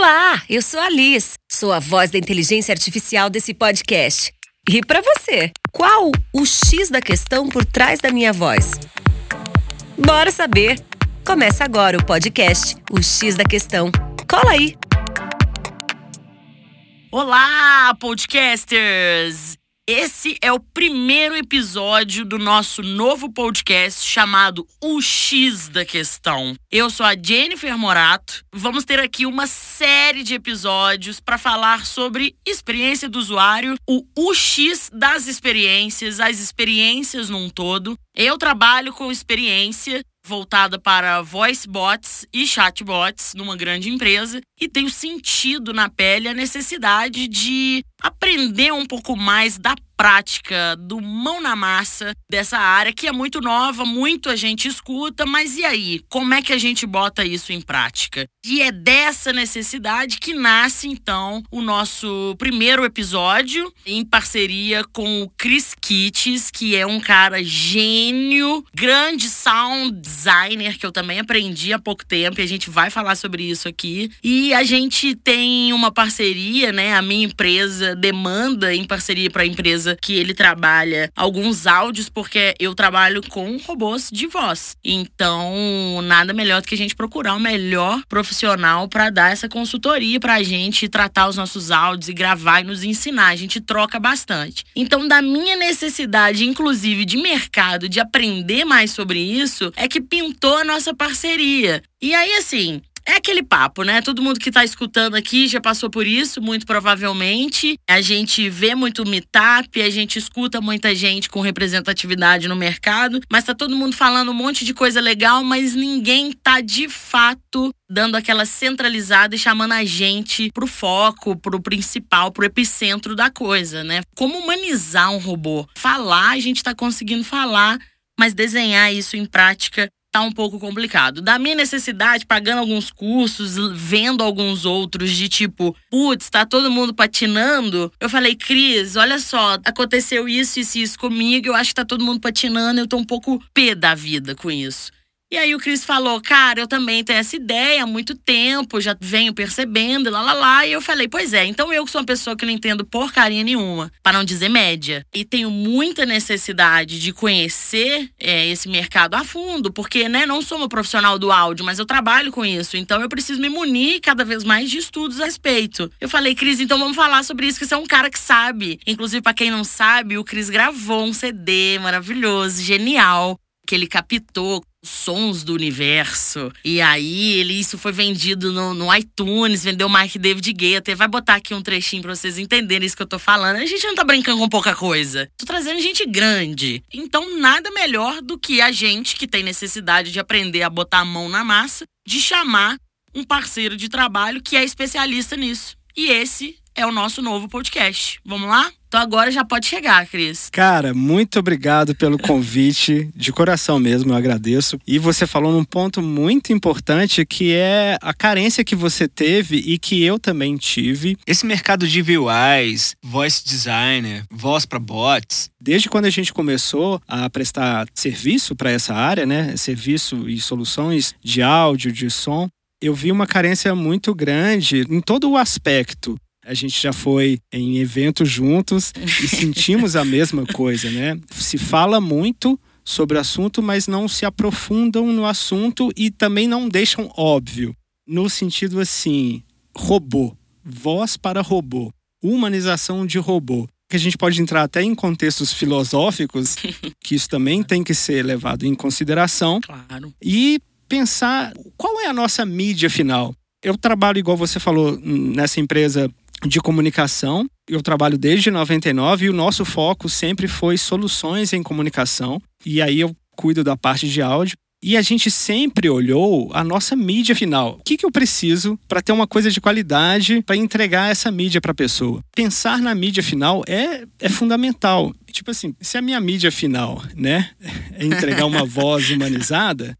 Olá, eu sou a Liz, sou a voz da inteligência artificial desse podcast. E para você, qual o X da questão por trás da minha voz? Bora saber! Começa agora o podcast O X da Questão. Cola aí! Olá, podcasters! Esse é o primeiro episódio do nosso novo podcast chamado O X da Questão. Eu sou a Jennifer Morato. Vamos ter aqui uma série de episódios para falar sobre experiência do usuário, o UX das experiências, as experiências num todo. Eu trabalho com experiência voltada para voice bots e chatbots numa grande empresa e tenho sentido na pele a necessidade de aprender um pouco mais da prática, do mão na massa dessa área que é muito nova, muito a gente escuta, mas e aí? Como é que a gente bota isso em prática? E é dessa necessidade que nasce então o nosso primeiro episódio em parceria com o Chris Kitts, que é um cara gênio, grande sound designer que eu também aprendi há pouco tempo e a gente vai falar sobre isso aqui. E a gente tem uma parceria, né? A minha empresa demanda em parceria para a empresa que ele trabalha alguns áudios, porque eu trabalho com robôs de voz. Então, nada melhor do que a gente procurar o melhor profissional para dar essa consultoria para a gente tratar os nossos áudios e gravar e nos ensinar. A gente troca bastante. Então, da minha necessidade, inclusive de mercado, de aprender mais sobre isso, é que pintou a nossa parceria. E aí, assim, é aquele papo, né? Todo mundo que tá escutando aqui já passou por isso, muito provavelmente. A gente vê muito meetup, a gente escuta muita gente com representatividade no mercado, mas tá todo mundo falando um monte de coisa legal, mas ninguém tá de fato dando aquela centralizada e chamando a gente pro foco, pro principal, pro epicentro da coisa, né? Como humanizar um robô? Falar, a gente tá conseguindo falar, mas desenhar isso em prática tá um pouco complicado. Da minha necessidade, pagando alguns cursos, vendo alguns outros de tipo, putz, tá todo mundo patinando. Eu falei, Cris, olha só, aconteceu isso e isso, isso comigo, eu acho que tá todo mundo patinando, eu tô um pouco pé da vida com isso. E aí o Cris falou, cara, eu também tenho essa ideia há muito tempo, já venho percebendo, lá lá lá. E eu falei, pois é, então eu que sou uma pessoa que não entendo porcaria nenhuma, para não dizer média. E tenho muita necessidade de conhecer é, esse mercado a fundo, porque né, não sou uma profissional do áudio, mas eu trabalho com isso. Então eu preciso me munir cada vez mais de estudos a respeito. Eu falei, Cris, então vamos falar sobre isso, que você é um cara que sabe. Inclusive, para quem não sabe, o Cris gravou um CD maravilhoso, genial que ele captou sons do universo. E aí, ele isso foi vendido no, no iTunes, vendeu Mike David Guetta. Vai botar aqui um trechinho pra vocês entenderem isso que eu tô falando. A gente não tá brincando com pouca coisa. Tô trazendo gente grande. Então, nada melhor do que a gente que tem necessidade de aprender a botar a mão na massa, de chamar um parceiro de trabalho que é especialista nisso. E esse é o nosso novo podcast. Vamos lá? Então agora já pode chegar, Cris. Cara, muito obrigado pelo convite. De coração mesmo, eu agradeço. E você falou num ponto muito importante que é a carência que você teve e que eu também tive. Esse mercado de VUIs, voice designer, voz para bots. Desde quando a gente começou a prestar serviço para essa área, né? Serviço e soluções de áudio, de som, eu vi uma carência muito grande em todo o aspecto a gente já foi em eventos juntos e sentimos a mesma coisa, né? Se fala muito sobre o assunto, mas não se aprofundam no assunto e também não deixam óbvio. No sentido assim, robô, voz para robô, humanização de robô. Que a gente pode entrar até em contextos filosóficos, que isso também tem que ser levado em consideração. Claro. E pensar qual é a nossa mídia final. Eu trabalho, igual você falou, nessa empresa de comunicação. Eu trabalho desde 99 e o nosso foco sempre foi soluções em comunicação. E aí eu cuido da parte de áudio. E a gente sempre olhou a nossa mídia final. O que, que eu preciso para ter uma coisa de qualidade para entregar essa mídia para a pessoa? Pensar na mídia final é, é fundamental. Tipo assim, se a minha mídia final, né, é entregar uma voz humanizada,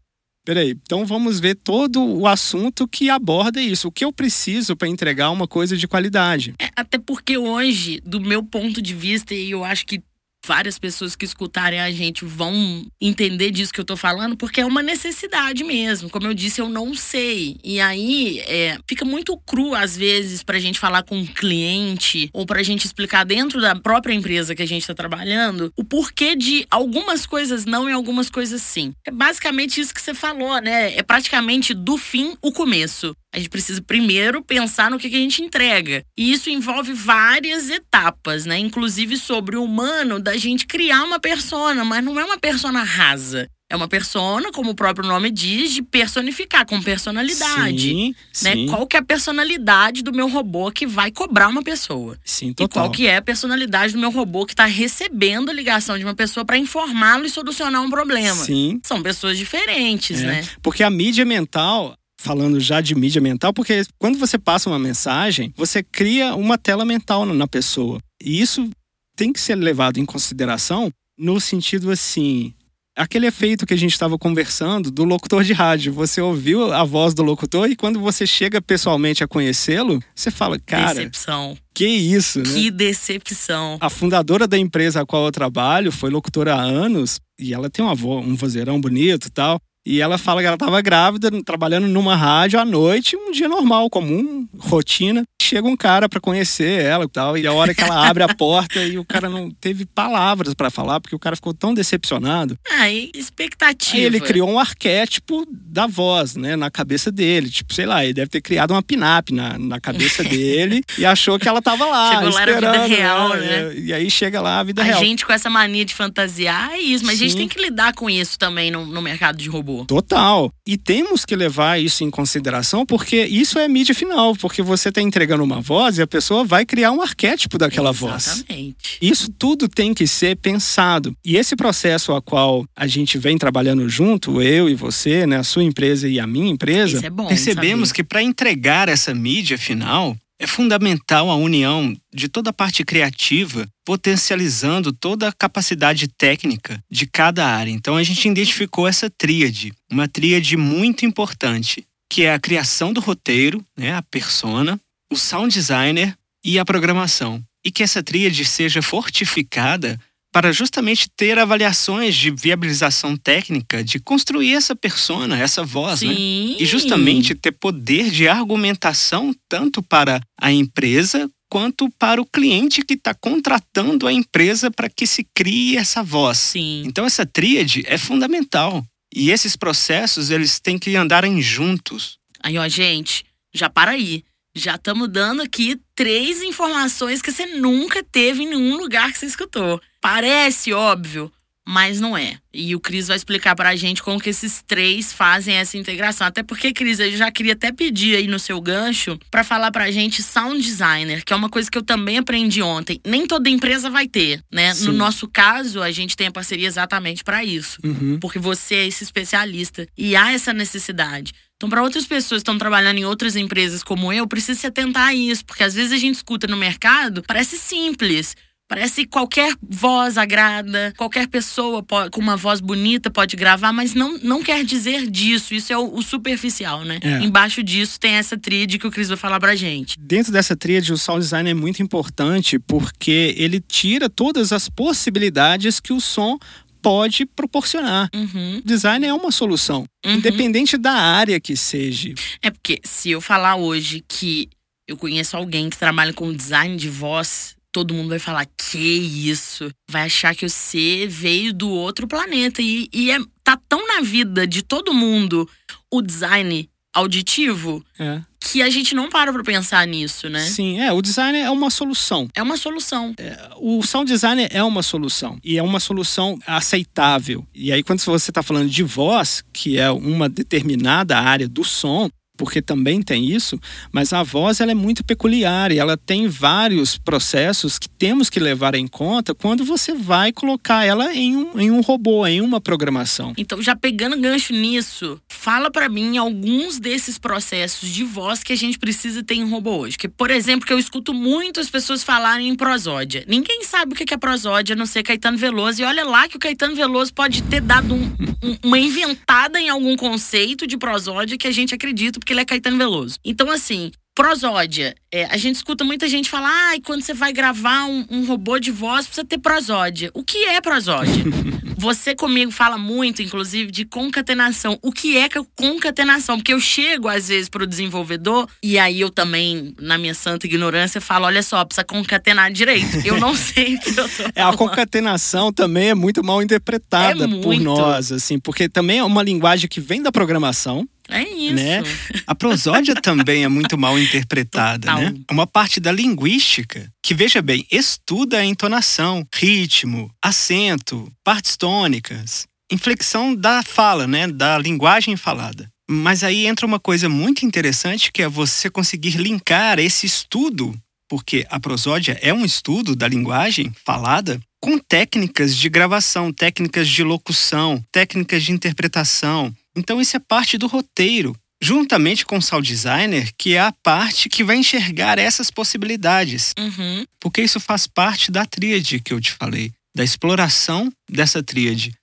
Peraí, então vamos ver todo o assunto que aborda isso. O que eu preciso para entregar uma coisa de qualidade. É, até porque hoje, do meu ponto de vista, e eu acho que várias pessoas que escutarem a gente vão entender disso que eu tô falando, porque é uma necessidade mesmo. Como eu disse, eu não sei. E aí é, fica muito cru, às vezes, pra gente falar com um cliente ou pra gente explicar dentro da própria empresa que a gente tá trabalhando o porquê de algumas coisas não e algumas coisas sim. É basicamente isso que você falou, né? É praticamente do fim o começo. A gente precisa primeiro pensar no que, a gente entrega. E isso envolve várias etapas, né? Inclusive sobre o humano da gente criar uma persona, mas não é uma persona rasa. É uma persona, como o próprio nome diz, de personificar, com personalidade. Sim, né? sim. Qual que é a personalidade do meu robô que vai cobrar uma pessoa? Sim, E total. qual que é a personalidade do meu robô que está recebendo a ligação de uma pessoa para informá-lo e solucionar um problema? Sim. São pessoas diferentes, É, né? Porque a mídia mental, falando já de mídia mental, porque quando você passa uma mensagem, você cria uma tela mental na- pessoa. E isso tem que ser levado em consideração no sentido assim. Aquele efeito que a gente estava conversando do locutor de rádio. Você ouviu a voz do locutor e quando você chega pessoalmente a conhecê-lo, você fala, cara, Decepção. que isso, né? Que decepção. A fundadora da empresa a qual eu trabalho foi locutora há anos e ela tem uma vo um vozeirão bonito e tal. E ela fala que ela estava grávida, trabalhando numa rádio à noite, um dia normal, comum, rotina. Chega um cara para conhecer ela e tal, e a hora que ela abre a porta e o cara não teve palavras para falar, porque o cara ficou tão decepcionado. Aí, expectativa. Aí ele criou um arquétipo da voz, né, na cabeça dele. Tipo, sei lá, ele deve ter criado uma pinap na, na cabeça dele e achou que ela tava lá, Chegou lá, era a vida esperando. real, né? né? E aí chega lá a vida A real. gente com essa mania de fantasiar é isso, mas a gente Sim. tem que lidar com isso também no, no mercado de Total. E temos que levar isso em consideração, porque isso é mídia final, porque você está entregando uma voz e a pessoa vai criar um arquétipo daquela voz. Exatamente. Isso tudo tem que ser pensado. E esse processo a qual a gente vem trabalhando junto, eu e você, né, a sua empresa e a minha empresa, é percebemos saber. que para entregar essa mídia final é fundamental a união de toda a parte criativa, potencializando toda a capacidade técnica de cada área. Então a gente identificou essa tríade, uma tríade muito importante, que é a criação do roteiro, né, a persona, o sound designer e a programação. E que essa tríade seja fortificada para justamente ter avaliações de viabilização técnica, de construir essa persona, essa voz, né? Sim. E justamente ter poder de argumentação tanto para a empresa quanto para o cliente que está contratando a empresa para que se crie essa voz. Sim. Então essa tríade é fundamental. E esses processos, eles têm que andarem juntos. Aí, ó, gente, já para aí. Já estamos dando aqui três informações que você nunca teve em nenhum lugar que você escutou. Parece óbvio, mas não é. E o Cris vai explicar pra gente como que esses três fazem essa integração. Até porque, Cris, eu já queria até pedir aí no seu gancho pra falar pra gente sound designer, que é uma coisa que eu também aprendi ontem. Nem toda empresa vai ter, né? Sim. No nosso caso, a gente tem a parceria exatamente pra isso Uhum. porque você é esse especialista e há essa necessidade. Então, para outras pessoas que estão trabalhando em outras empresas como eu, precisa se atentar a isso, porque às vezes a gente escuta no mercado, parece simples. Parece que qualquer voz agrada, qualquer pessoa po- com uma voz bonita pode gravar, mas não, não quer dizer disso. Isso é o, o superficial, né? É. Embaixo disso tem essa tríade que o Cris vai falar pra gente. Dentro dessa tríade, o sound design é muito importante porque ele tira todas as possibilidades que o som pode proporcionar. Uhum, design é uma solução, uhum. independente da área que seja. É porque se eu falar hoje que eu conheço alguém que trabalha com design de voz, todo mundo vai falar: que isso? Vai achar que você veio do outro planeta. E, e é, tá tão na vida de todo mundo o design auditivo É. que a gente não para pra pensar nisso, né? Sim, é, o design é uma solução. É uma solução. O sound design é uma solução e é uma solução aceitável. E aí quando você está falando de voz, que é uma determinada área do som, porque também tem isso, mas a voz ela é muito peculiar e ela tem vários processos que temos que levar em conta quando você vai colocar ela em um, em um robô, em uma programação. Então, já pegando gancho nisso, fala pra mim alguns desses processos de voz que a gente precisa ter em robô hoje. Por exemplo, que eu escuto muito as pessoas falarem em prosódia. Ninguém sabe o que é prosódia, a não ser Caetano Veloso. E olha lá que o Caetano Veloso pode ter dado um- um- uma inventada em algum conceito de prosódia que a gente acredita, porque ele é Caetano Veloso. Então, assim. prosódia. É, a gente escuta muita gente falar, ah, quando você vai gravar um, um, robô de voz, precisa ter prosódia. O que é prosódia? você comigo fala muito, inclusive, de concatenação. O que é concatenação? Porque eu chego, às vezes, pro desenvolvedor, e aí eu também, na minha santa ignorância, falo: olha só, precisa concatenar direito. Eu não sei o que eu tô falando. É, a concatenação também é muito mal interpretada é muito. por nós, assim, porque também é uma linguagem que vem da programação. É isso. Né? A prosódia também é muito mal interpretada, né? Uma parte da linguística que, veja bem, estuda a entonação, ritmo, acento, partes tônicas, inflexão da fala, né? Da linguagem falada. Mas aí entra uma coisa muito interessante que é você conseguir linkar esse estudo, porque a prosódia é um estudo da linguagem falada, com técnicas de gravação, técnicas de locução, técnicas de interpretação, então isso é parte do roteiro, juntamente com o sound designer, que é a parte que vai enxergar essas possibilidades. Uhum. Porque isso faz parte da tríade que eu te falei, da exploração dessa tríade.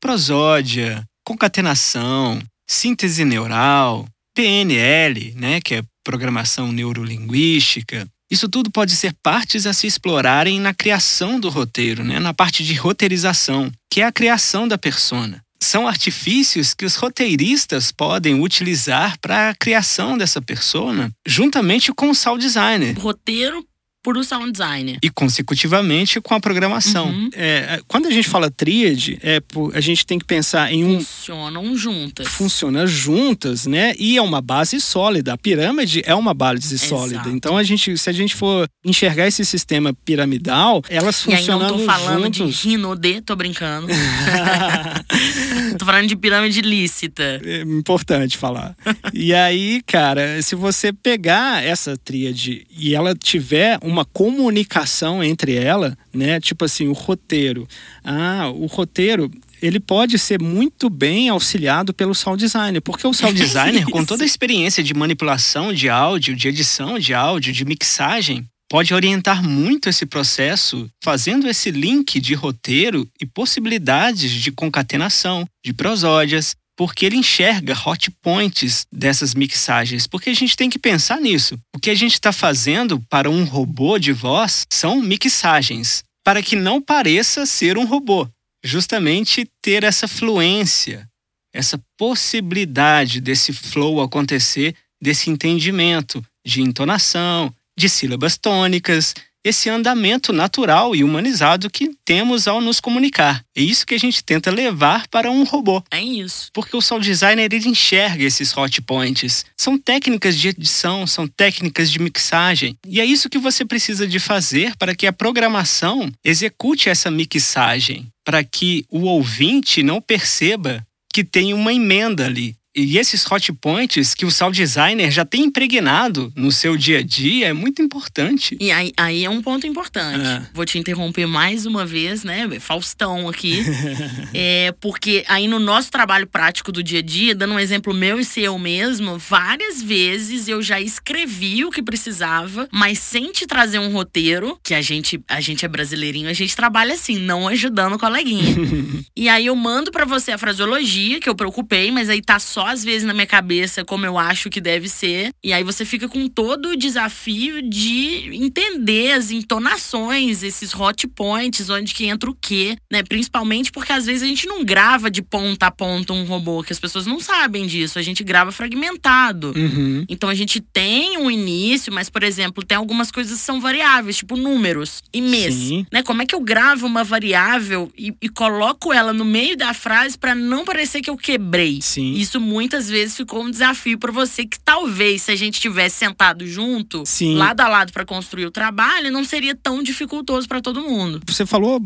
Prosódia, concatenação, síntese neural, PNL, né, que é programação neurolinguística. Isso tudo pode ser partes a se explorarem na criação do roteiro, né, na parte de roteirização, que é a criação da persona são artifícios que os roteiristas podem utilizar para a criação dessa persona, juntamente com o sound designer. Roteiro por o sound designer. E consecutivamente com a programação. Uhum. É, quando a gente fala tríade, é, a gente tem que pensar em um. Funcionam juntas. Funciona juntas, né? E é uma base sólida. A pirâmide é uma base Exato. sólida. Então a gente, se a gente for enxergar esse sistema piramidal, elas funcionam juntas. E aí não tô falando juntos. de rinodê, tô brincando. tô falando de pirâmide lícita. É importante falar. e aí, cara, se você pegar essa tríade e ela tiver uma comunicação entre ela, né? Tipo assim, o roteiro. Ah, o roteiro ele pode ser muito bem auxiliado pelo sound designer, porque o sound designer, com toda a experiência de manipulação de áudio, de edição de áudio, de mixagem, pode orientar muito esse processo, fazendo esse link de roteiro e possibilidades de concatenação, de prosódias, porque ele enxerga hot points dessas mixagens, porque a gente tem que pensar nisso. O que a gente está fazendo para um robô de voz são mixagens, para que não pareça ser um robô. Justamente ter essa fluência, essa possibilidade desse flow acontecer, desse entendimento de entonação, de sílabas tônicas, esse andamento natural e humanizado que temos ao nos comunicar. É isso que a gente tenta levar para um robô. É isso. Porque o sound designer ele enxerga esses hot points. São técnicas de edição, são técnicas de mixagem. E é isso que você precisa de fazer para que a programação execute essa mixagem, para que o ouvinte não perceba que tem uma emenda ali. E esses hot points que o sound designer já tem impregnado no seu dia a dia é muito importante. E aí, aí é um ponto importante. É. Vou te interromper mais uma vez, né? Faustão aqui. é, porque aí no nosso trabalho prático do dia a dia, dando um exemplo meu e seu mesmo, várias vezes eu já escrevi o que precisava, mas sem te trazer um roteiro, que a gente, a gente é brasileirinho, a gente trabalha assim, não ajudando o coleguinha. e aí eu mando para você a fraseologia, que eu preocupei, mas aí tá só só às vezes na minha cabeça como eu acho que deve ser. E aí você fica com todo o desafio de entender as entonações, esses hot points, onde que entra o quê, né? Principalmente porque às vezes a gente não grava de ponta a ponta um robô, que as pessoas não sabem disso. A gente grava fragmentado. Uhum. Então a gente tem um início, mas, por exemplo, tem algumas coisas que são variáveis, tipo números e mês. Sim. Né? Como é que eu gravo uma variável e, e coloco ela no meio da frase para não parecer que eu quebrei? Sim. Isso muitas vezes ficou um desafio para você que talvez se a gente tivesse sentado junto, Sim. lado a lado para construir o trabalho, não seria tão dificultoso para todo mundo. Você falou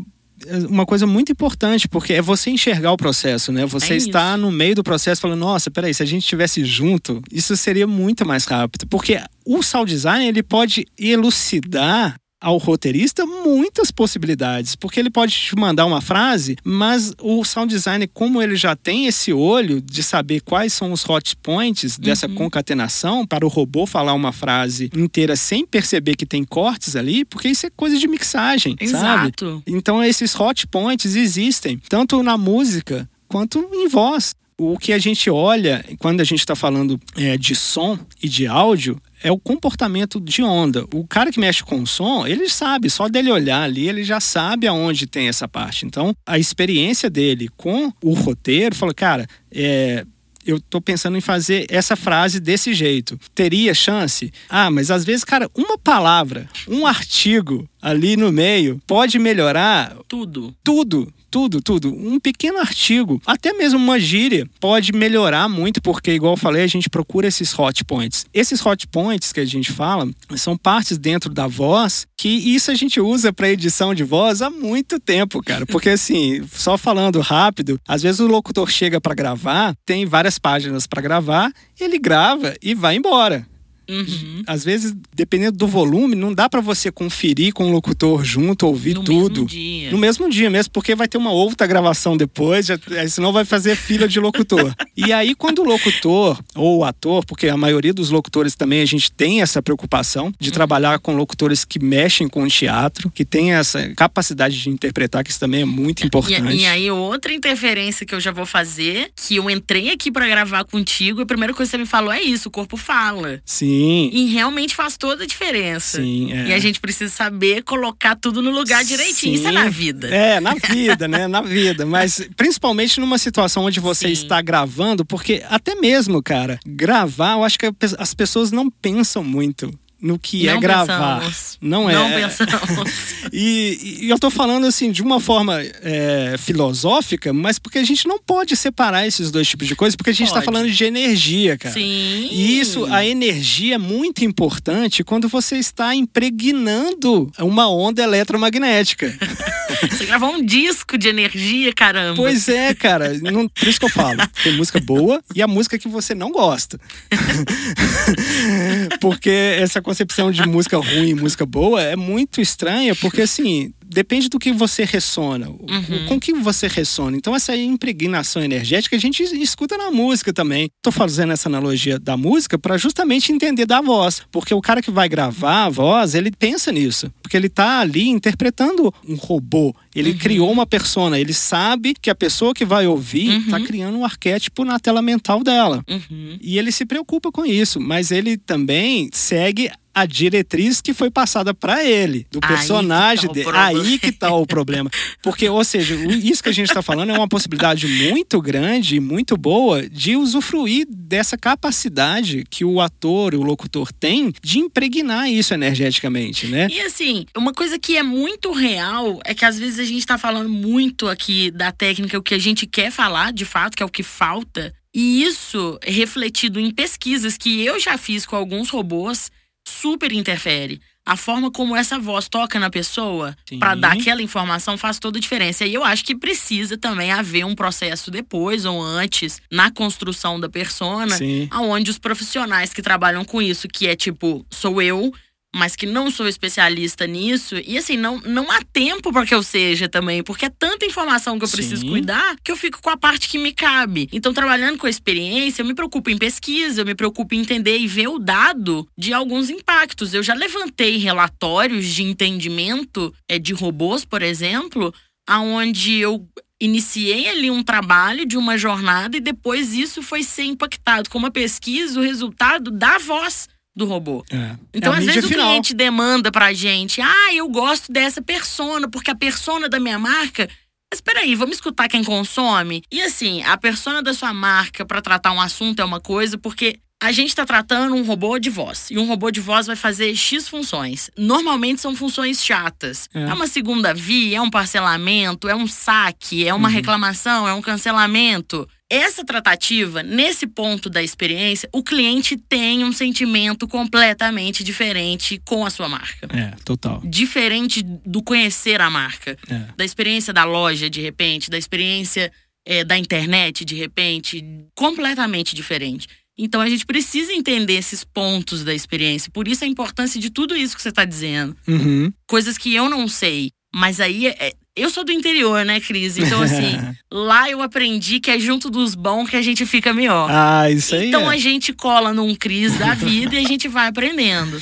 é, uma coisa muito importante, porque é você enxergar o processo, né? Você é está no meio do processo falando, nossa, peraí, se a gente estivesse junto, isso seria muito mais rápido. Porque o sound design, ele pode elucidar ao roteirista muitas possibilidades, porque ele pode te mandar uma frase, mas o sound designer, como ele já tem esse olho de saber quais são os hot points dessa uhum. concatenação para o robô falar uma frase inteira sem perceber que tem cortes ali, porque isso é coisa de mixagem, Exato. sabe? Então esses hot points existem tanto na música quanto em voz. O que a gente olha quando a gente está falando é, de som e de áudio é o comportamento de onda. O cara que mexe com o som, ele sabe, só dele olhar ali, ele já sabe aonde tem essa parte. Então, a experiência dele com o roteiro, falou, cara, é, eu tô pensando em fazer essa frase desse jeito. Teria chance? Ah, mas às vezes, cara, uma palavra, um artigo ali no meio pode melhorar Tudo. tudo. Tudo, tudo. Um pequeno artigo, até mesmo uma gíria, pode melhorar muito, porque, igual eu falei, a gente procura esses hot points. Esses hot points que a gente fala são partes dentro da voz que isso a gente usa para edição de voz há muito tempo, cara. Porque, assim, só falando rápido, às vezes o locutor chega para gravar, tem várias páginas para gravar, ele grava e vai embora. Uhum. Às vezes, dependendo do volume, não dá para você conferir com o locutor junto, ouvir no tudo. mesmo dia. No mesmo dia mesmo, porque vai ter uma outra gravação depois, já, senão vai fazer fila de locutor. e aí, quando o locutor ou o ator, porque a maioria dos locutores também a gente tem essa preocupação de trabalhar com locutores que mexem com o teatro, que tem essa capacidade de interpretar, que isso também é muito importante. E, e aí, outra interferência que eu já vou fazer, que eu entrei aqui pra gravar contigo, e a primeira coisa que você me falou é isso: o corpo fala. Sim, E realmente faz toda a diferença. sim. É. E a gente precisa saber colocar tudo no lugar direitinho. Isso é Sim. na vida. É, na vida, né? Na vida. Mas principalmente numa situação onde você Sim. está gravando, porque até mesmo, cara, gravar, eu acho que as pessoas não pensam muito no que é Não gravar. pensamos. Não é. Não pensamos. E, e eu tô falando assim de uma forma é, filosófica, mas porque a gente não pode separar esses dois tipos de coisas, porque a gente tá Pode. falando de energia, cara. Sim. E isso, a energia é muito importante quando você está impregnando uma onda eletromagnética. Você gravou um disco de energia, caramba. Pois é, cara. Não- por isso que eu falo. Tem música boa e a música que você não gosta. porque essa concepção de música ruim e música boa é muito estranha, porque assim. Depende do que você ressona, o- Uhum. com que você ressona. Então, essa impregnação energética a gente escuta na música também. Tô fazendo essa analogia da música para justamente entender da voz. Porque o cara que vai gravar a voz, ele pensa nisso. Porque ele tá ali interpretando um robô. Ele Uhum. criou uma persona. Ele sabe que a pessoa que vai ouvir Uhum. tá criando um arquétipo na tela mental dela. Uhum. E ele se preocupa com isso. Mas ele também segue a diretriz que foi passada para ele, do personagem tá o dele. Aí que tá o problema. Porque, ou seja, isso que a gente está falando é uma possibilidade muito grande e muito boa de usufruir dessa capacidade que o ator e o locutor tem de impregnar isso energeticamente, né? E assim, uma coisa que é muito real é que às vezes a gente tá falando muito aqui da técnica, o que a gente quer falar, de fato, que é o que falta. E isso, refletido em pesquisas que eu já fiz com alguns robôs, super interfere. A forma como essa voz toca na pessoa para dar aquela informação faz toda a diferença. E eu acho que precisa também haver um processo depois ou antes na construção da persona Sim. aonde os profissionais que trabalham com isso, que é tipo, sou eu, mas que não sou especialista nisso, e assim, não, não há tempo para que eu seja também, porque é tanta informação que eu preciso Sim. cuidar que eu fico com a parte que me cabe. Então, trabalhando com a experiência, eu me preocupo em pesquisa, eu me preocupo em entender e ver o dado de alguns impactos. Eu já levantei relatórios de entendimento é, de robôs, por exemplo, aonde eu iniciei ali um trabalho de uma jornada e depois isso foi ser impactado com uma pesquisa, o resultado da voz do robô. É. Então, É às vezes, o final. cliente demanda pra gente: ah, eu gosto dessa persona, porque a persona da minha marca. Mas peraí, vamos escutar quem consome? E assim, a persona da sua marca pra tratar um assunto é uma coisa, porque a gente tá tratando um robô de voz. E um robô de voz vai fazer X funções. Normalmente são funções chatas. É. É, uma segunda via, é um parcelamento, é um saque, é uma Uhum. reclamação, é um cancelamento. Essa tratativa, nesse ponto da experiência, o cliente tem um sentimento completamente diferente com a sua marca. É, total. Diferente do conhecer a marca, É. da experiência da loja, de repente, da experiência eh, da internet, de repente, completamente diferente. Então a gente precisa entender esses pontos da experiência. Por isso a importância de tudo isso que você está dizendo. Uhum. Coisas que eu não sei. Mas aí, é- eu sou do interior, né, Cris? Então, assim, lá eu aprendi que é junto dos bons que a gente fica melhor. ah, isso aí. Então é. a gente cola num Cris da vida e a gente vai aprendendo.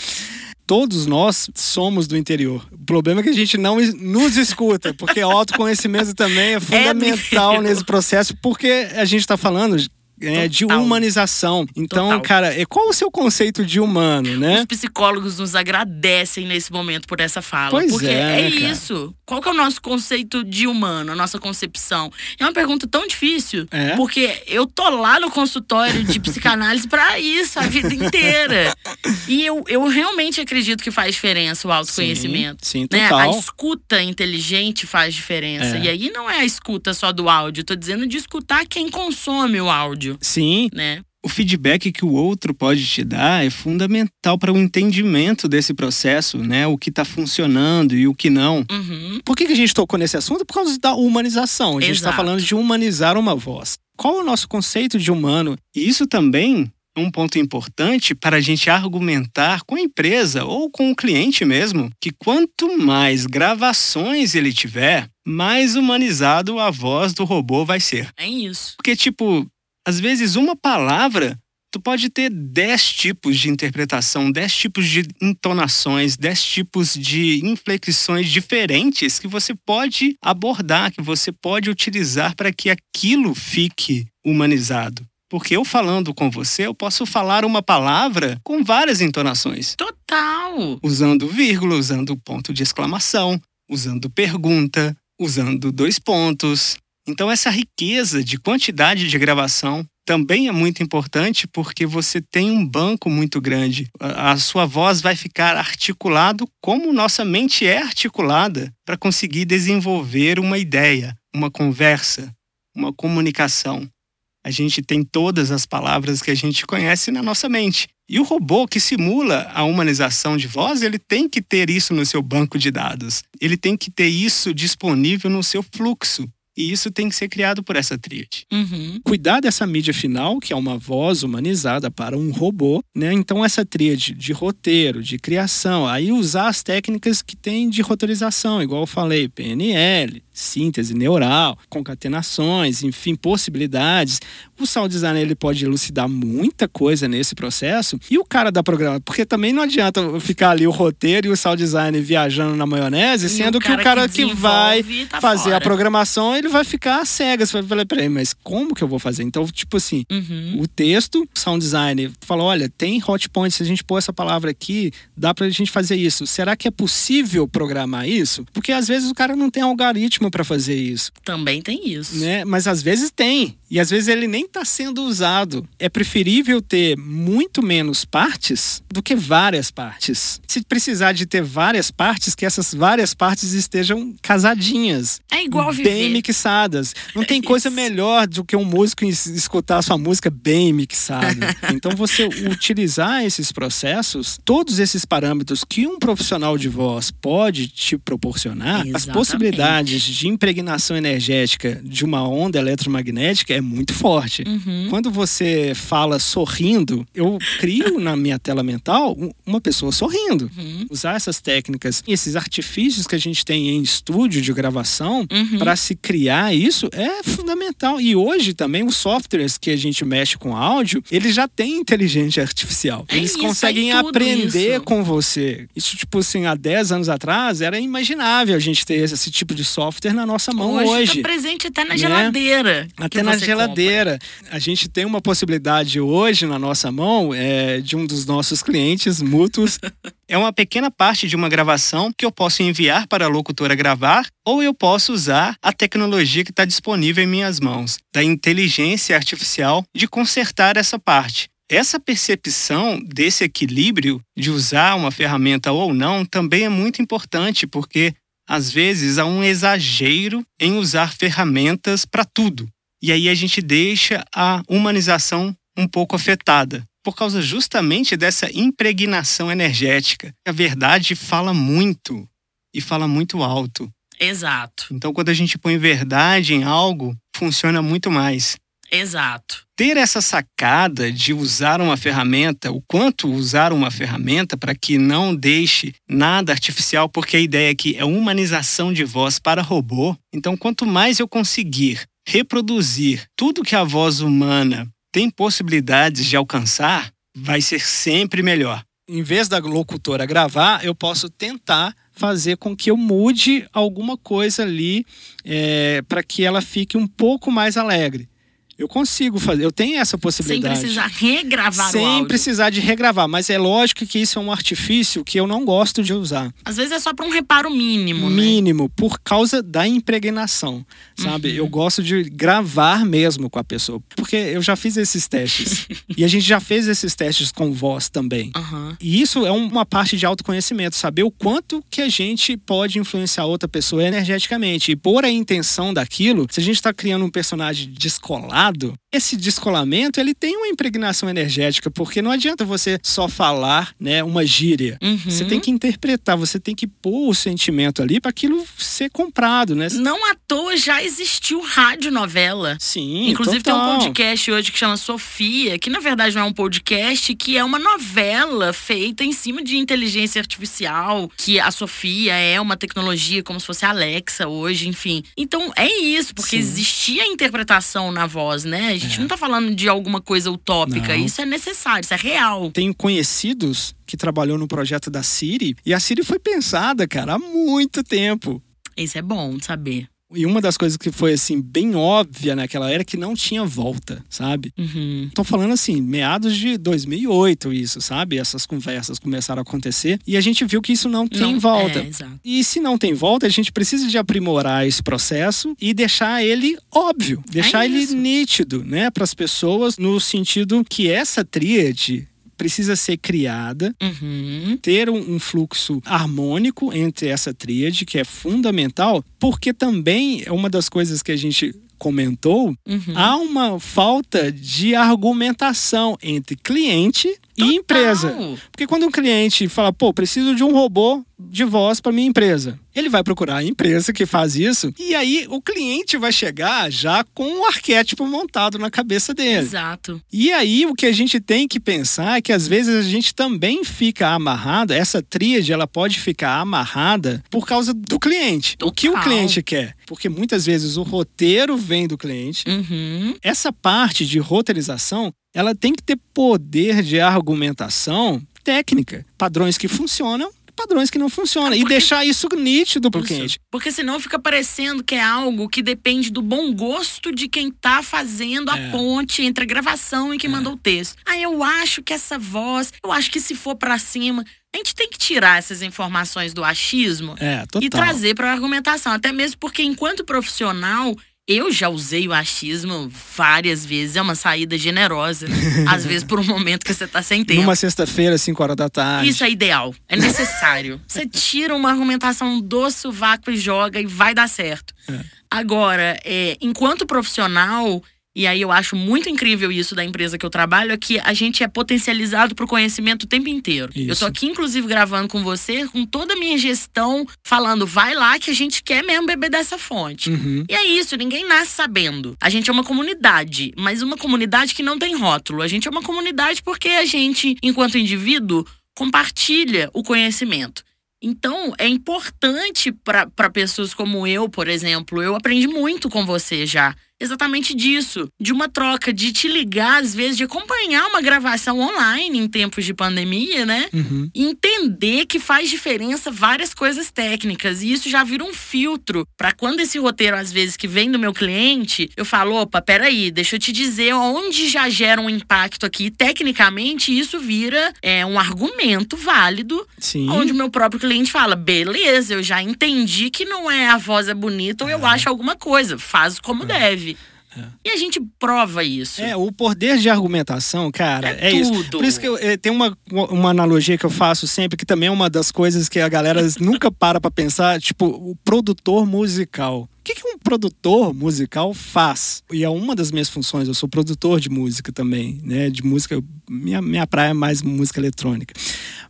todos nós somos do interior. O problema é que a gente não nos escuta, porque o autoconhecimento também é fundamental interior. nesse processo, porque a gente está falando é, de humanização. Então, Total. cara, é, qual o seu conceito de humano, né? Os psicólogos nos agradecem nesse momento por essa fala. Pois porque é, é, né, cara? isso. Qual que é o nosso conceito de humano, a nossa concepção? É uma pergunta tão difícil. É? Porque eu tô lá no consultório de psicanálise pra isso a vida inteira. E eu, eu realmente acredito que faz diferença o autoconhecimento. Sim, sim, né? total. A escuta inteligente faz diferença. É. E aí não é a escuta só do áudio, tô dizendo de escutar quem consome o áudio, Sim, né? o feedback que o outro pode te dar é fundamental para o entendimento desse processo, né? O que está funcionando e o que não. Uhum. Por que, que a gente tocou nesse assunto? Por causa da humanização. A gente está falando de humanizar uma voz. Qual é o nosso conceito de humano? E isso também é um ponto importante para a gente argumentar com a empresa ou com o cliente mesmo, que quanto mais gravações ele tiver, mais humanizado a voz do robô vai ser. É isso. Porque, tipo, às vezes uma palavra, tu pode ter 10 tipos de interpretação, 10 tipos de entonações, 10 tipos de inflexões diferentes que você pode abordar, que você pode utilizar para que aquilo fique humanizado. Porque eu falando com você, eu posso falar uma palavra com várias entonações, Total. usando vírgula, usando ponto de exclamação, usando pergunta, usando dois pontos. Então, essa riqueza de quantidade de gravação também é muito importante porque você tem um banco muito grande. A sua voz vai ficar articulado como nossa mente é articulada para conseguir desenvolver uma ideia, uma conversa, uma comunicação. A gente tem todas as palavras que a gente conhece na nossa mente. E o robô que simula a humanização de voz, ele tem que ter isso no seu banco de dados. Ele tem que ter isso disponível no seu fluxo. E isso tem que ser criado por essa tríade. Uhum. Cuidar dessa mídia final, que é uma voz humanizada para um robô, né? Então essa tríade de roteiro, de criação, aí usar as técnicas que tem de roteirização, igual eu falei, PNL, síntese neural, concatenações, enfim, possibilidades. O sound designer ele pode elucidar muita coisa nesse processo e o cara da programa, porque também não adianta ficar ali o roteiro e o sound designer viajando na maionese, sendo o que o cara que, vai desenvolve tá fazer a fora. programação, ele vai ficar às cegas. Vai falar, peraí, mas como que eu vou fazer? Então, tipo assim, Uhum. o texto, o sound designer fala: olha, tem hot point, se a gente pôr essa palavra aqui, dá pra gente fazer isso. Será que é possível programar isso? Porque às vezes o cara não tem algoritmo pra fazer isso, Também tem isso. né? Mas às vezes tem. E às vezes ele nem está sendo usado. É preferível ter muito menos partes do que várias partes. Se precisar de ter várias partes, que essas várias partes estejam casadinhas. É igual viver. Bem mixadas. Não tem É coisa melhor do que um músico es- escutar a sua música bem mixada. Então, você utilizar esses processos, todos esses parâmetros que um profissional de voz pode te proporcionar, as Exatamente. possibilidades de impregnação energética de uma onda eletromagnética é muito forte. Uhum. Quando você fala sorrindo, eu crio na minha tela mental um- uma pessoa sorrindo. Uhum. Usar essas técnicas, esses artifícios que a gente tem em estúdio de gravação Uhum. para se criar isso é fundamental. E hoje também os softwares que a gente mexe com áudio, eles já têm inteligência artificial. É Eles isso, conseguem é aprender isso. com você. Isso, tipo assim, há 10 anos atrás era imaginável a gente ter esse tipo de software na nossa mão Hoje, hoje. tá presente até na né? geladeira. Até na você geladeira. A gente tem uma possibilidade hoje na nossa mão é, de um dos nossos clientes mútuos. é uma pequena parte de uma gravação que eu posso enviar para a locutora gravar ou eu posso usar a tecnologia que está disponível em minhas mãos, da inteligência artificial, de consertar essa parte. Essa percepção desse equilíbrio de usar uma ferramenta ou não também é muito importante, porque às vezes há um exagero em usar ferramentas para tudo. E aí a gente deixa a humanização um pouco afetada, por causa justamente dessa impregnação energética. A verdade fala muito e fala muito alto. Exato, Então, quando a gente põe verdade em algo, funciona muito mais. exato. Ter essa sacada de usar uma ferramenta, o quanto usar uma ferramenta para que não deixe nada artificial, porque a ideia aqui é humanização de voz para robô. Então, quanto mais eu conseguir reproduzir tudo que a voz humana tem possibilidades de alcançar, vai ser sempre melhor. Em vez da locutora gravar, eu posso tentar fazer com que eu mude alguma coisa ali para que ela fique um pouco mais alegre. Eu consigo fazer, eu tenho essa Sem possibilidade. precisar regravar o Sem áudio. precisar de regravar, mas é lógico que isso é um artifício que eu não gosto de usar. Às vezes é só pra um reparo mínimo, né? Mínimo, por causa da impregnação, sabe? Uhum. Eu gosto de gravar mesmo com a pessoa, porque eu já fiz esses testes. e a gente já fez esses testes com voz também. Aham. E isso é uma parte de autoconhecimento, saber o quanto que a gente pode influenciar outra pessoa energeticamente. E por a intenção daquilo, se a gente está criando um personagem descolado, esse descolamento ele tem uma impregnação energética, porque não adianta você só falar né, uma gíria. Uhum. Você tem que interpretar, você tem que pôr o sentimento ali para aquilo ser comprado, né? Não à toa já existiu radionovela. Sim, Inclusive tem um total. podcast hoje que chama Sofia, que na verdade não é um podcast, que é uma novela feita em cima de inteligência artificial, que a Sofia é uma tecnologia como se fosse a Alexa hoje, enfim. Então é isso, porque Sim. existia a interpretação na voz, né? A gente não tá falando de alguma coisa utópica, Não. isso é necessário, isso é real. Tenho conhecidos que trabalhou no projeto da Siri e a Siri foi pensada, cara, há muito tempo. Isso é bom de saber. E uma das coisas que foi assim bem óbvia naquela era é que não tinha volta, sabe? Uhum. Tô falando assim, meados de 2008 isso, sabe? Essas conversas começaram a acontecer e a gente viu que isso não tem Não- volta. É. E se não tem volta, a gente precisa de aprimorar esse processo e deixar ele óbvio, deixar ele É isso. nítido, né, para as pessoas no sentido que essa tríade precisa ser criada Uhum. ter um, um fluxo harmônico entre essa tríade, que é fundamental, porque também é uma das coisas que a gente comentou, Uhum. há uma falta de argumentação entre cliente e empresa. Total. Porque quando um cliente fala, pô, preciso de um robô de voz para minha empresa, ele vai procurar a empresa que faz isso, e aí o cliente vai chegar já com um arquétipo montado na cabeça dele. Exato. E aí o que a gente tem que pensar é que às vezes a gente também fica amarrado, essa tríade ela pode ficar amarrada por causa do cliente. O que o Total. cliente quer? Porque muitas vezes o roteiro vem do cliente. Uhum. Essa parte de roteirização, ela tem que ter poder de argumentação técnica, padrões que funcionam, padrões que não funcionam É e porque- deixar isso nítido pro Isso. cliente. Porque senão fica parecendo que é algo que depende do bom gosto de quem tá fazendo a É. ponte entre a gravação e quem mandou o texto. Ah, eu acho que essa voz, eu acho que se for pra cima, a gente tem que tirar essas informações do achismo É, e trazer pra argumentação, até mesmo porque enquanto profissional eu já usei o achismo várias vezes, é uma saída generosa. às vezes por um momento que você tá sem tempo. Numa sexta-feira, 5 horas da tarde. Isso é ideal, é necessário. Você tira uma argumentação do sovaco e joga e vai dar certo. É. Agora, é, enquanto profissional, e aí eu acho muito incrível isso da empresa que eu trabalho, é que a gente é potencializado pro conhecimento o tempo inteiro. Eu Isso. tô aqui, inclusive, gravando com você, com toda a minha gestão, falando, vai lá que a gente quer mesmo beber dessa fonte. Uhum. E é isso, ninguém nasce sabendo. A gente é uma comunidade, mas uma comunidade que não tem rótulo. A gente é uma comunidade porque a gente, enquanto indivíduo, compartilha o conhecimento. Então, é importante para pessoas como eu, por exemplo. Eu aprendi muito com você já. Exatamente disso. De uma troca, de te ligar, às vezes, de acompanhar uma gravação online em tempos de pandemia, né? Uhum. entender que faz diferença várias coisas técnicas. E isso já vira um filtro para quando esse roteiro, às vezes, que vem do meu cliente, eu falo: opa, peraí, deixa eu te dizer onde já gera um impacto aqui. Tecnicamente, isso vira é, um argumento válido, Sim. onde o meu próprio cliente fala: beleza, eu já entendi que não é a voz é bonita ou eu acho alguma coisa, faz como deve. E a gente prova isso. É, o poder de argumentação, cara, É é, isso. tudo. Por isso que eu, eh, tem uma, uma analogia que eu faço sempre, que também é uma das coisas que a galera nunca para pra pensar, tipo, o produtor musical. O que, que um produtor musical faz? E é uma das minhas funções, eu sou produtor de música também, né? De música, minha, minha praia é mais música eletrônica.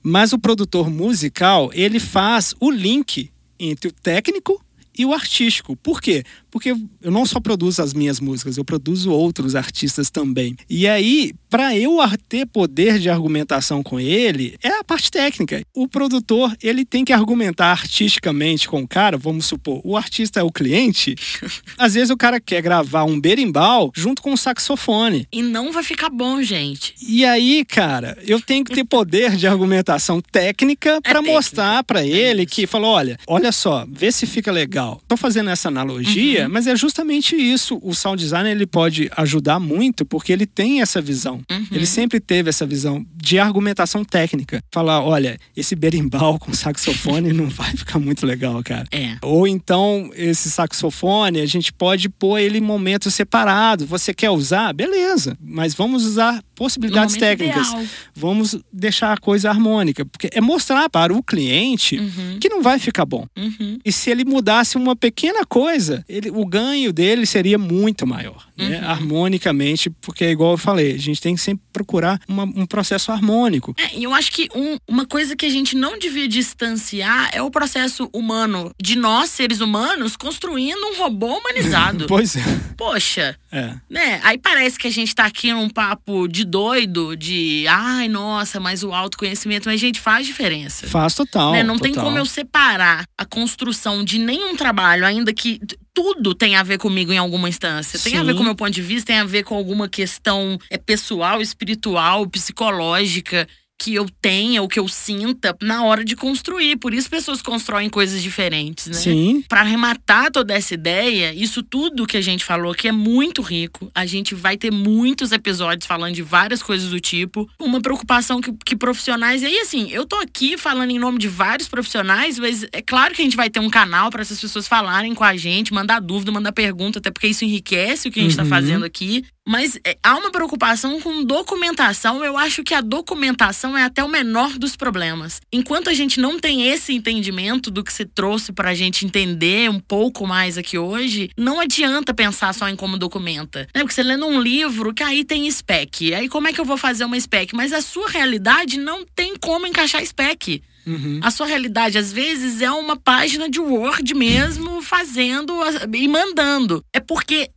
Mas o produtor musical, ele faz o link entre o técnico e o artístico. Por quê? Porque eu não só produzo as minhas músicas, eu produzo outros artistas também. E aí, para eu ter poder de argumentação com ele, é a parte técnica. O produtor, ele tem que argumentar artisticamente com o cara, vamos supor, o artista é o cliente. Às vezes o cara quer gravar um berimbau junto com um saxofone. E não vai ficar bom, gente. E aí, cara, eu tenho que ter poder de argumentação técnica para técnica. mostrar para ele que falou, olha, olha só, vê se fica legal. Tô fazendo essa analogia É, mas é justamente isso. O sound design ele pode ajudar muito porque ele tem essa visão. Uhum. Ele sempre teve essa visão de argumentação técnica. Falar, olha, esse berimbau com saxofone não vai ficar muito legal, cara. É. Ou então, esse saxofone, a gente pode pôr ele em momentos separados. Você quer usar? Beleza. Mas vamos usar possibilidades momento técnicas. ideal. Vamos deixar a coisa harmônica. Porque é mostrar para o cliente Uhum. que não vai ficar bom. Uhum. E se ele mudasse uma pequena coisa, ele- o ganho dele seria muito maior, né? Uhum. harmonicamente, porque, igual eu falei, a gente tem que sempre procurar uma- um processo harmônico. É, eu acho que um- uma coisa que a gente não devia distanciar é o processo humano de nós, seres humanos, construindo um robô humanizado. Pois é. Poxa, é. né? Aí parece que a gente tá aqui num papo de doido, de ai, nossa, mas o autoconhecimento, mas gente, faz diferença. Faz total. né? Não tem total. como eu separar a construção de nenhum trabalho, ainda que t- tudo tem a ver comigo em alguma instância. Tem a Sim. ver com o meu ponto de vista, tem a ver com alguma questão é, pessoal, espiritual, psicológica que eu tenha, ou que eu sinta na hora de construir. Por isso pessoas constroem coisas diferentes, né? Sim. Para arrematar toda essa ideia, isso tudo que a gente falou aqui é muito rico. A gente vai ter muitos episódios falando de várias coisas do tipo. Uma preocupação que, que profissionais. E aí, assim, eu tô aqui falando em nome de vários profissionais, mas é claro que a gente vai ter um canal para essas pessoas falarem com a gente, mandar dúvida, mandar pergunta, até porque isso enriquece o que a gente tá Uhum. fazendo aqui. Mas é, há uma preocupação com documentação. Eu acho que a documentação é até o menor dos problemas. Enquanto a gente não tem esse entendimento do que você trouxe pra gente entender um pouco mais aqui hoje, não adianta pensar só em como documenta. Né? Porque você lendo um livro que aí tem spec. Aí como é que eu vou fazer uma spec? Mas a sua realidade não tem como encaixar spec. Uhum. A sua realidade, às vezes, é uma página de Word mesmo, fazendo a- e mandando. É porque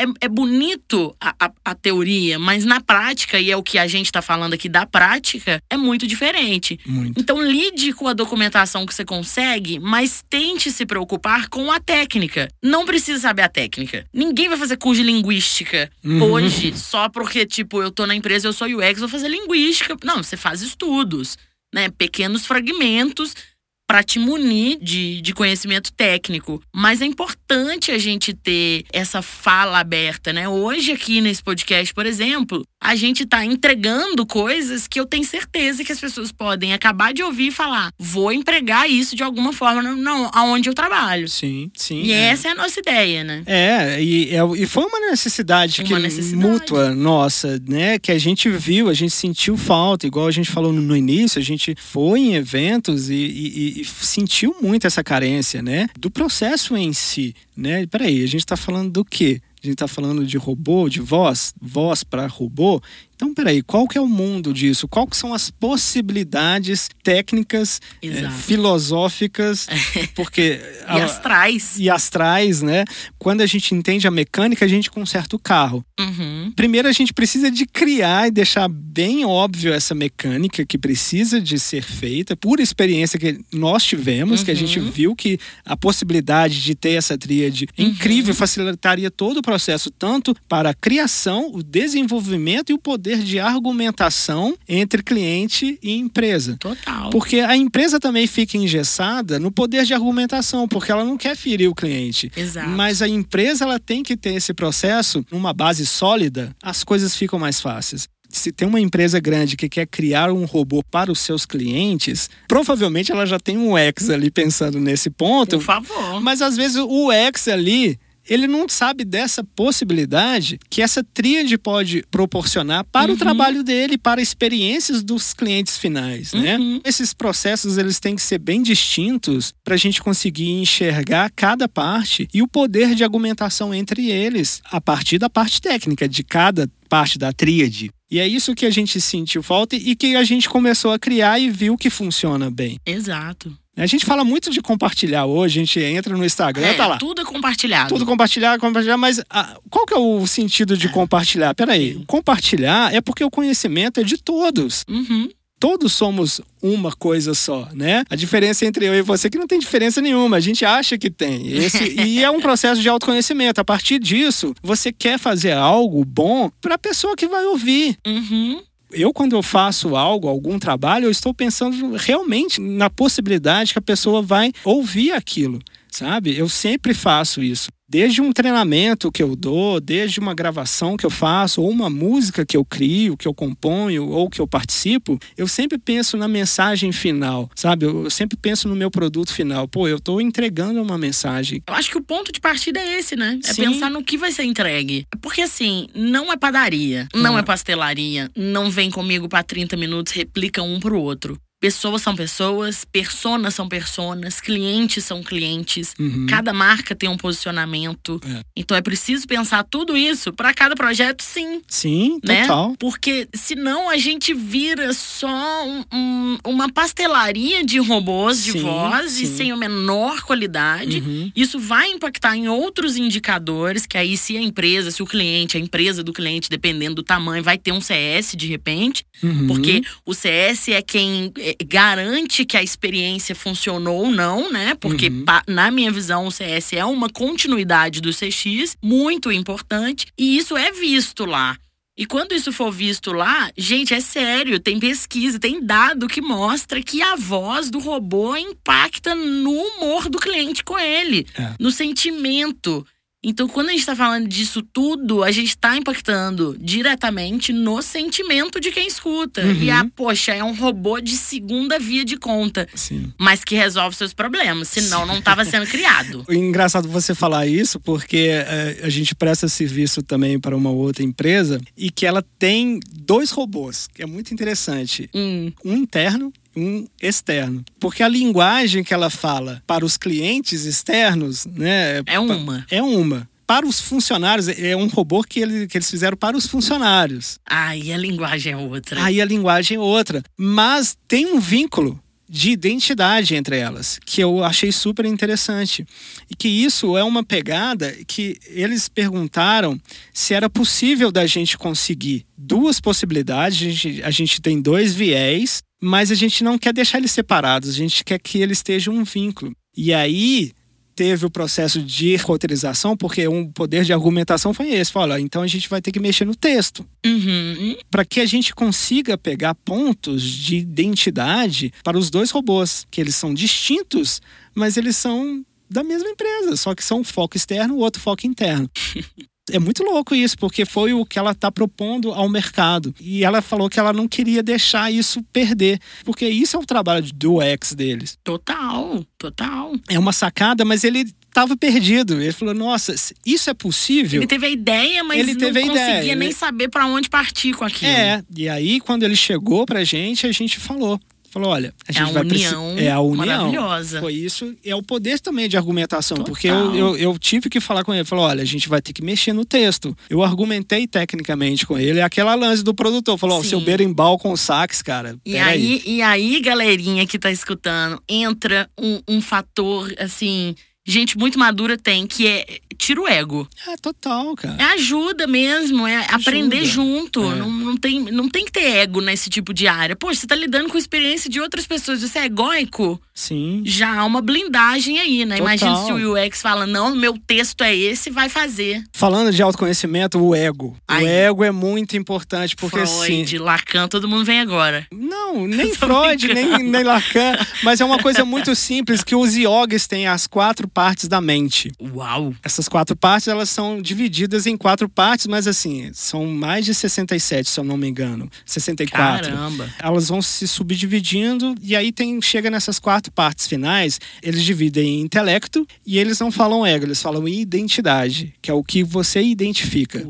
é, é bonito a, a- a teoria, mas na prática, e é o que a gente tá falando aqui da prática, é muito diferente. Muito. Então, lide com a documentação que você consegue, mas tente se preocupar com a técnica. Não precisa saber a técnica. Ninguém vai fazer curso de linguística Uhum. hoje só porque, tipo, eu tô na empresa, eu sou UX, vou fazer linguística. Não, você faz estudos, né? Pequenos fragmentos para te munir de, de conhecimento técnico. Mas é importante a gente ter essa fala aberta, né? Hoje, aqui nesse podcast, por exemplo, a gente tá entregando coisas que eu tenho certeza que as pessoas podem acabar de ouvir e falar: vou empregar isso de alguma forma não, não, aonde eu trabalho. Sim, sim. E é. essa é a nossa ideia, né? É, e, é- e foi uma necessidade, Uma que, necessidade. mútua nossa, né? Que a gente viu, a gente sentiu falta, igual a gente falou no, no início, a gente foi em eventos e, e- e sentiu muito essa carência, né? Do processo em si, né? Peraí, a gente tá falando do quê? A gente tá falando de robô, de voz, voz para robô. Então, peraí, qual que é o mundo disso? Qual que são as possibilidades técnicas, eh, filosóficas? Porque E astrais. e astrais, né? Quando a gente entende a mecânica, a gente conserta o carro. Uhum. Primeiro, a gente precisa de criar e deixar bem óbvio essa mecânica que precisa de ser feita por experiência que nós tivemos, que a gente Uhum. viu que a possibilidade de ter essa tríade é incrível, facilitaria todo o processo, tanto para a criação, o desenvolvimento e o poder de argumentação entre cliente e empresa. Total. Porque a empresa também fica engessada no poder de argumentação, porque ela não quer ferir o cliente. Exato. Mas a empresa ela tem que ter esse processo numa base sólida, as coisas ficam mais fáceis. Se tem uma empresa grande que quer criar um robô para os seus clientes, provavelmente ela já tem um X ali pensando nesse ponto, Por favor. mas às vezes o X ali, ele não sabe dessa possibilidade que essa tríade pode proporcionar para Uhum. o trabalho dele, para experiências dos clientes finais, né? Uhum. Esses processos eles têm que ser bem distintos para a gente conseguir enxergar cada parte e o poder de argumentação entre eles a partir da parte técnica de cada parte da tríade. E é isso que a gente sentiu falta e que a gente começou a criar e viu que funciona bem. Exato. A gente fala muito de compartilhar hoje, a gente entra no Instagram, É, tá lá. tudo é compartilhado. Tudo compartilhar, compartilhar, mas ah, qual que é o sentido de compartilhar? Peraí, compartilhar é porque o conhecimento é de todos. Uhum. Todos somos uma coisa só, né? A diferença entre eu e você é que não tem diferença nenhuma, a gente acha que tem. Esse, e é um processo de autoconhecimento. A partir disso, você quer fazer algo bom para a pessoa que vai ouvir. Uhum. Eu, quando eu faço algo, algum trabalho, eu estou pensando realmente na possibilidade que a pessoa vai ouvir aquilo, sabe? Eu sempre faço isso. Desde um treinamento que eu dou, desde uma gravação que eu faço, ou uma música que eu crio, que eu componho, ou que eu participo, eu sempre penso na mensagem final, sabe? Eu sempre penso no meu produto final. Pô, eu tô entregando uma mensagem. Eu acho que o ponto de partida é esse, né? É Sim. pensar no que vai ser entregue. Porque assim, não é padaria, não é pastelaria, não vem comigo pra 30 minutos, replica um pro outro. Pessoas são pessoas, personas são personas, clientes são clientes. Uhum. Cada marca tem um posicionamento. É. Então é preciso pensar tudo isso pra cada projeto, sim. Sim, Né? total. Porque senão a gente vira só um- um- uma pastelaria de robôs de Sim, voz e sim. sem a menor qualidade. Uhum. Isso vai impactar em outros indicadores, que aí se a empresa, se o cliente, a empresa do cliente, dependendo do tamanho, vai ter um CS de repente, Uhum. porque o CS é quem garante que a experiência funcionou ou não, né? Porque Uhum. pa- na minha visão o CS é uma continuidade do CX, muito importante, e isso é visto lá. E quando isso for visto lá, gente, é sério, tem pesquisa, tem dado que mostra que a voz do robô impacta no humor do cliente com ele, É. no sentimento. Então, quando a gente está falando disso tudo, a gente está impactando diretamente no sentimento de quem escuta. Uhum. E a, poxa, é um robô de segunda via de conta, Sim. mas que resolve seus problemas, senão não estava sendo criado. Engraçado você falar isso, porque é, a gente presta serviço também para uma outra empresa e que ela tem dois robôs, que é muito interessante. Hum, Um interno um externo. Porque a linguagem que ela fala para os clientes externos, né? é uma. É uma. Para os funcionários, é um robô que, ele- que eles fizeram para os funcionários. Aí a linguagem é outra. Aí a linguagem é outra. Mas tem um vínculo de identidade entre elas, que eu achei super interessante. E que isso é uma pegada que eles perguntaram se era possível da gente conseguir duas possibilidades. A gente, a gente tem dois viés, mas a gente não quer deixar eles separados, a gente quer que eles estejam um vínculo. E aí teve o processo de roteirização, porque um poder de argumentação foi esse. Fala, então a gente vai ter que mexer no texto Uhum. para que a gente consiga pegar pontos de identidade para os dois robôs, que eles são distintos, mas eles são da mesma empresa, só que são um foco externo, o outro foco interno. É muito louco isso, porque foi o que ela está propondo ao mercado. E ela falou que ela não queria deixar isso perder, porque isso é o trabalho do ex deles. Total, total. É uma sacada, mas ele estava perdido. Ele falou: Nossa, isso é possível? Ele teve a ideia, mas Ele não conseguia ideia, nem ele- saber pra onde partir com aquilo. É, e aí quando ele chegou pra gente, a gente falou. Falou, olha, a É gente a vai união É a união. maravilhosa. Foi isso, é o poder também de argumentação, Total. porque eu, eu, eu tive que falar com ele, falou, olha, a gente vai ter que mexer no texto. Eu argumentei tecnicamente com ele, é aquela lance do produtor, falou, ó, seu berimbau com sax, cara, E peraí. aí, e aí, galerinha que tá escutando, entra um, um fator, assim, gente muito madura tem, que é tira o ego. É total, cara. É ajuda mesmo, é aprender junto. É. Não, não, tem, não tem que ter ego nesse tipo de área. Poxa, você tá lidando com a experiência de outras pessoas, você é egóico, Sim. já há uma blindagem aí, né? Imagina Total. se o UX fala, não, meu texto é esse, vai fazer. Falando de autoconhecimento, o ego. Aí. O ego é muito importante, porque assim. Freud, Lacan, todo mundo vem agora. Não, nem Freud, brincando. nem, nem Lacan, mas é uma coisa muito simples que os iogues têm as quatro partes da mente. Uau! Essas quatro partes, elas são divididas em quatro partes, mas assim, são mais de 67, se eu não me engano. 64. Caramba! Elas vão se subdividindo e aí tem chega nessas quatro partes finais, eles dividem em intelecto e eles não falam ego, eles falam identidade, que é o que você identifica.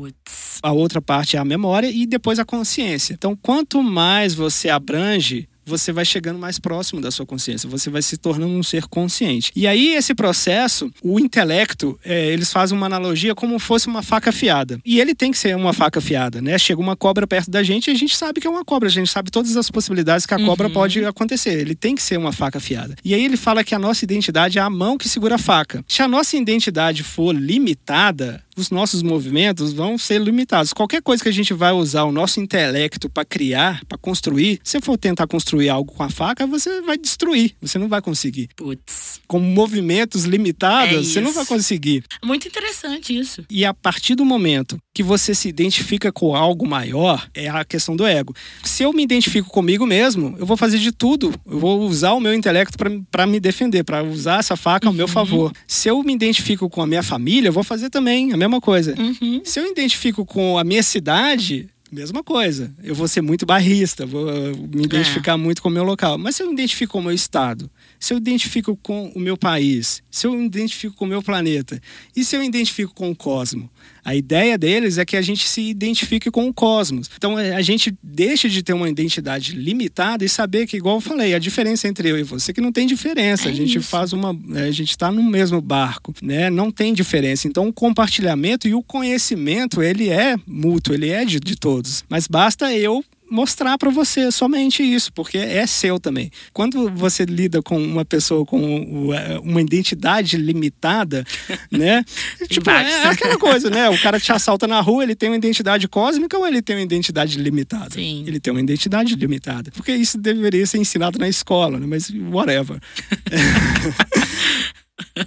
A outra parte é a memória e depois a consciência. Então, quanto mais você abrange, você vai chegando mais próximo da sua consciência, você vai se tornando um ser consciente. E aí, esse processo, o intelecto, é, eles fazem uma analogia como fosse uma faca afiada. E ele tem que ser uma faca afiada, né? Chega uma cobra perto da gente e a gente sabe que é uma cobra, a gente sabe todas as possibilidades que a cobra Uhum. pode acontecer. Ele tem que ser uma faca afiada. E aí ele fala que a nossa identidade é a mão que segura a faca. Se a nossa identidade for limitada, os nossos movimentos vão ser limitados. Qualquer coisa que a gente vai usar o nosso intelecto para criar, para construir, se for tentar construir algo com a faca, você vai destruir, você não vai conseguir. Putz. Com movimentos limitados, É você não vai conseguir. Muito interessante isso. E a partir do momento que você se identifica com algo maior, é a questão do ego. Se eu me identifico comigo mesmo, eu vou fazer de tudo. Eu vou usar o meu intelecto para me defender, para usar essa faca ao meu favor. Se eu me identifico com a minha família, eu vou fazer também a mesma coisa. Uhum. Se eu identifico com a minha cidade, mesma coisa. Eu vou ser muito barrista, vou uh, me identificar muito com o meu local. Mas se eu identifico com o meu estado, se eu identifico com o meu país, se eu identifico com o meu planeta, e se eu identifico com o cosmo? A ideia deles é que a gente se identifique com o cosmos. Então a gente deixa de ter uma identidade limitada e saber que, igual eu falei, a diferença entre eu e você é que não tem diferença. É a gente isso. faz uma. A gente está no mesmo barco, né? Não tem diferença. Então o compartilhamento e o conhecimento, ele é mútuo, ele é de, de todos. Mas basta eu mostrar para você somente isso, porque é seu também. Quando você lida com uma pessoa com é, uma identidade limitada, né? tipo, é aquela coisa, né? O cara te assalta na rua, ele tem uma identidade cósmica ou ele tem uma identidade limitada? Sim. Ele tem uma identidade limitada. Porque isso deveria ser ensinado na escola, né? Mas whatever.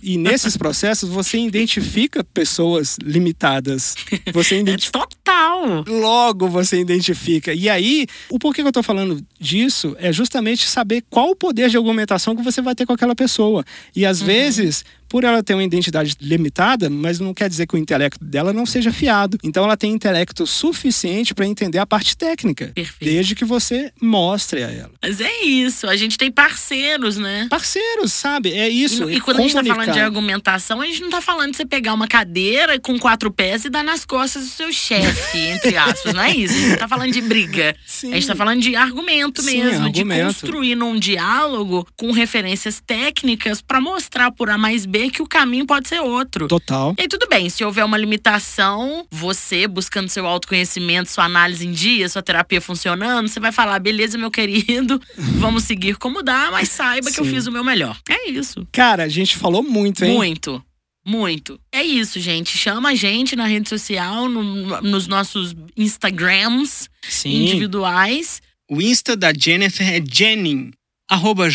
E nesses processos você identifica pessoas limitadas. Você É identifica total. logo você identifica. E aí, o porquê que eu tô falando disso é justamente saber qual o poder de argumentação que você vai ter com aquela pessoa. E às Uhum. vezes, por ela ter uma identidade limitada, mas não quer dizer que o intelecto dela não seja fiado. Então ela tem intelecto suficiente para entender a parte técnica, Perfeito. desde que você mostre a ela. Mas é isso. A gente tem parceiros, né? Parceiros, sabe? É isso. E, é e quando a gente tá falando de comunicar. argumentação, a gente não tá falando de você pegar uma cadeira com quatro pés e dar nas costas do seu chefe, entre aspas. Não é isso. A gente não tá falando de briga. Sim. A gente tá falando de argumento Sim, mesmo, de argumento. construir num diálogo com referências técnicas pra mostrar por A mais B que o caminho pode ser outro. Total. E aí, tudo bem, se houver uma limitação, você buscando seu autoconhecimento, sua análise em dia, sua terapia funcionando, você vai falar: beleza, meu querido, vamos seguir como dá, mas saiba que eu fiz o meu melhor. É isso. Cara, a gente falou muito, hein? Muito. Muito. É isso, gente. Chama a gente na rede social, no- nos nossos Instagrams Sim. individuais. O Insta da Jennifer é Jenning, arroba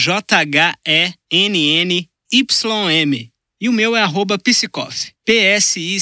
J-H-E-N-N-Y-M. E o meu é arroba Psicoff, P-S-I-C-O-F-F.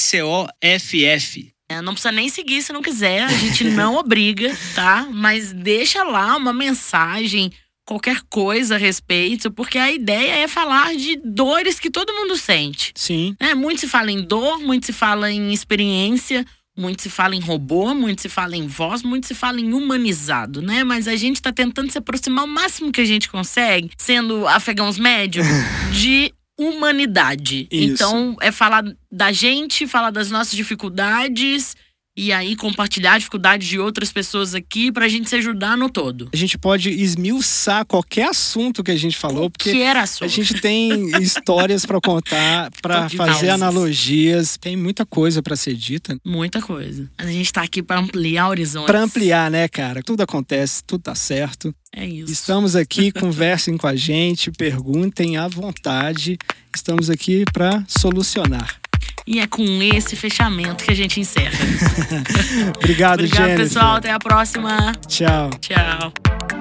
É, não precisa nem seguir se não quiser, a gente não obriga, tá? Mas deixa lá uma mensagem, qualquer coisa a respeito, porque a ideia é falar de dores que todo mundo sente. Sim. Né? Muito se fala em dor, muito se fala em experiência, muito se fala em robô, muito se fala em voz, muito se fala em humanizado, né? Mas a gente tá tentando se aproximar o máximo que a gente consegue, sendo afegãos médios, de humanidade. Isso. Então, é falar da gente, falar das nossas dificuldades e aí compartilhar a dificuldade de outras pessoas aqui pra gente se ajudar no todo. A gente pode esmiuçar qualquer assunto que a gente falou, porque que era a gente tem histórias pra contar, Diversas. fazer analogias, tem muita coisa pra ser dita. Muita coisa. A gente tá aqui pra ampliar horizontes. Pra ampliar, né, cara? Tudo acontece, tudo tá certo. É isso. Estamos aqui, conversem com a gente, perguntem à vontade. Estamos aqui pra solucionar. E é com esse fechamento que a gente encerra. Obrigado, Obrigado, Jennifer. pessoal. Até a próxima. Tchau. Tchau.